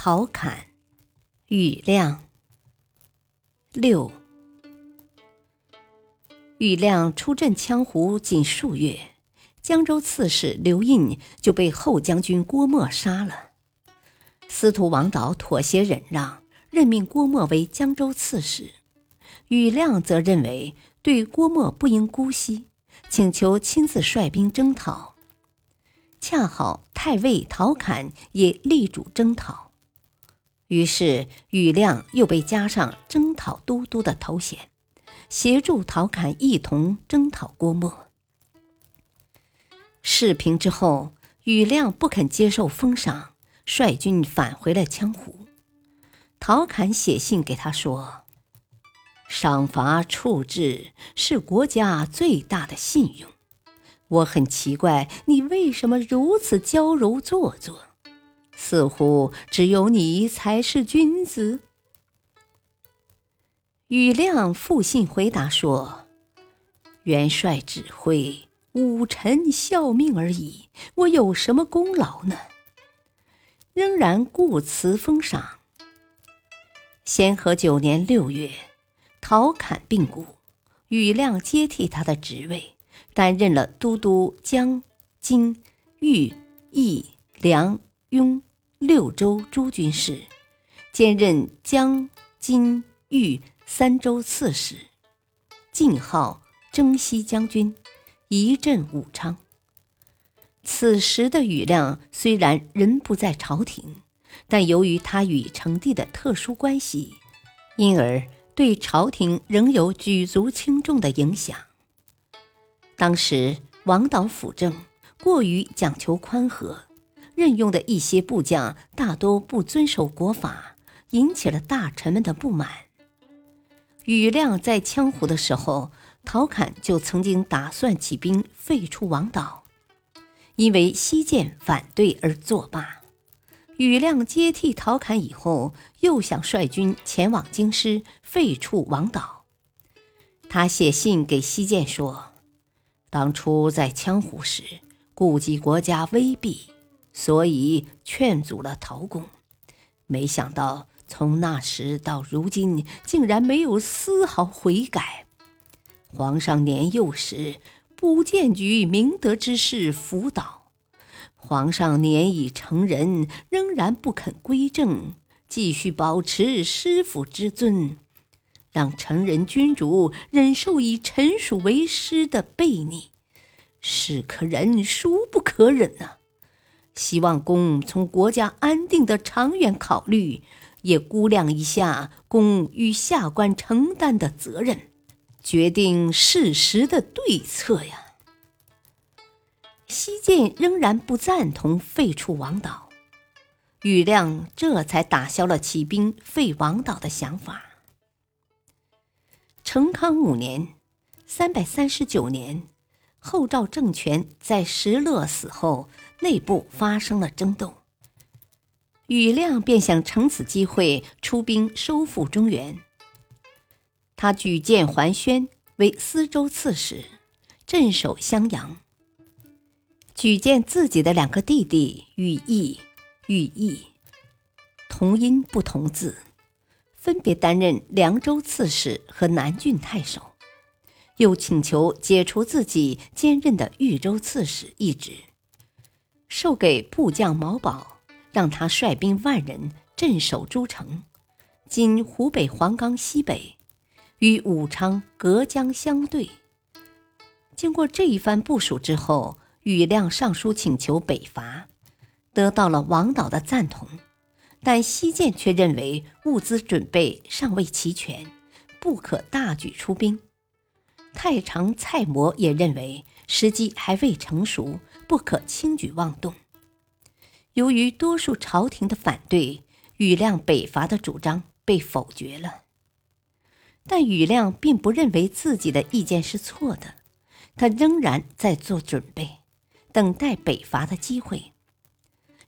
陶侃、庾亮。六，庾亮出镇羌胡仅数月，江州刺史刘胤就被后将军郭沫杀了。司徒王导妥协忍让，任命郭沫为江州刺史。庾亮则认为对郭沫不应姑息，请求亲自率兵征讨。恰好太尉陶侃也力主征讨。于是，庾亮又被加上征讨都督的头衔，协助陶侃一同征讨郭沫。事平之后，庾亮不肯接受封赏，率军返回了羌湖。陶侃写信给他说：“赏罚处置是国家最大的信用，我很奇怪你为什么如此娇柔做作。”似乎只有你才是君子。庾亮复信回答说：“元帅指挥，武臣效命而已，我有什么功劳呢？”仍然固辞封赏。咸和九年六月，陶侃病故，庾亮接替他的职位，担任了都督江、津、豫、益、梁、雍。六州诸军事，兼任江、津、豫三州刺史，晋号征西将军，仪镇武昌。此时的庾亮虽然人不在朝廷，但由于他与成帝的特殊关系，因而对朝廷仍有举足轻重的影响。当时王导辅政，过于讲求宽和。任用的一些部将大多不遵守国法，引起了大臣们的不满。庾亮在羌胡的时候，陶侃就曾经打算起兵废除王导，因为西涧反对而作罢。庾亮接替陶侃以后，又想率军前往京师废除王导。他写信给西涧说：“当初在羌胡时，顾及国家危弊。”所以劝阻了陶公，没想到从那时到如今，竟然没有丝毫悔改。皇上年幼时不荐举明德之士辅导，皇上年已成人，仍然不肯归正，继续保持师傅之尊，让成人君主忍受以臣属为师的悖逆，是可忍，孰不可忍啊！希望公从国家安定的长远考虑，也估量一下公与下官承担的责任，决定适时的对策呀。西晋仍然不赞同废除王导，庾亮这才打消了起兵废王导的想法。成康五年（三百三十九年），后赵政权在石勒死后。内部发生了争斗，庾亮便想乘此机会出兵收复中原。他举荐桓宣为司州刺史，镇守襄阳。举荐自己的两个弟弟羽翼、羽翼，同音不同字，分别担任凉州刺史和南郡太守，又请求解除自己兼任的豫州刺史一职。授给部将毛宝，让他率兵万人镇守诸城，今湖北黄冈西北，与武昌隔江相对。经过这一番部署之后，庾亮上书请求北伐，得到了王导的赞同，但西涧却认为物资准备尚未齐全，不可大举出兵。太常蔡模也认为时机还未成熟。不可轻举妄动。由于多数朝廷的反对，庾亮北伐的主张被否决了。但庾亮并不认为自己的意见是错的，他仍然在做准备，等待北伐的机会。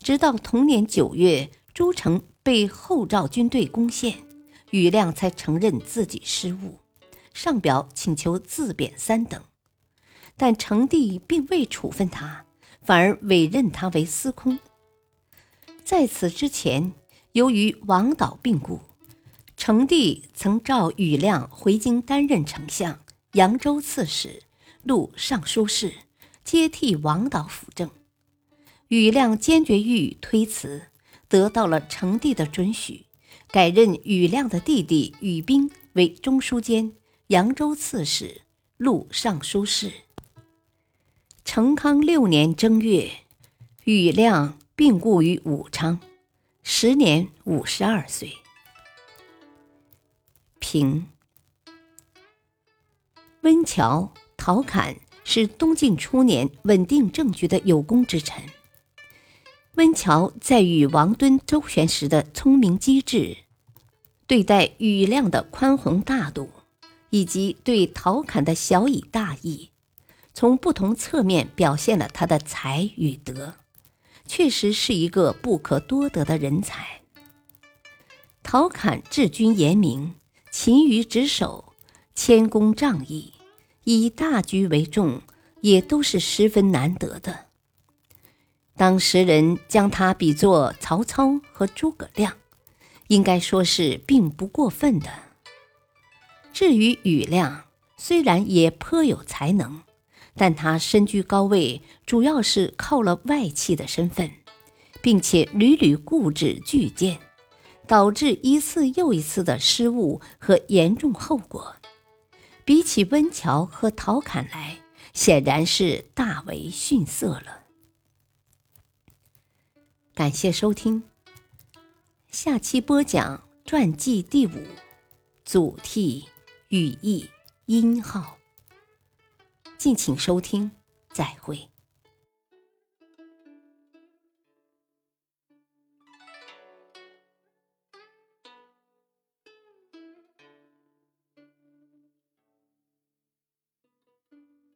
直到同年九月，诸城被后赵军队攻陷，庾亮才承认自己失误，上表请求自贬三等。但成帝并未处分他，反而委任他为司空。在此之前，由于王导病故。成帝曾召庾亮回京担任丞相、扬州刺史、录尚书事，接替王导辅政。庾亮坚决予以推辞，得到了成帝的准许，改任庾亮的弟弟庾兵为中书监、扬州刺史、录尚书事。成康六年正月，庾亮病故于武昌，时年五十二岁。平温峤、陶侃是东晋初年稳定政局的有功之臣。温峤在与王敦周旋时的聪明机智，对待庾亮的宽宏大度，以及对陶侃的小以大义，从不同侧面表现了他的才与德，确实是一个不可多得的人才。陶侃治军严明。勤于职守，谦恭仗义，以大局为重，也都是十分难得的。当时人将他比作曹操和诸葛亮，应该说是并不过分的。至于庾亮，虽然也颇有才能，但他身居高位，主要是靠了外戚的身份，并且屡屡固执拒谏。导致一次又一次的失误和严重后果，比起温峤和陶侃来，显然是大为逊色了。感谢收听，下期播讲传记第五，祖逖语义音号。敬请收听，再会。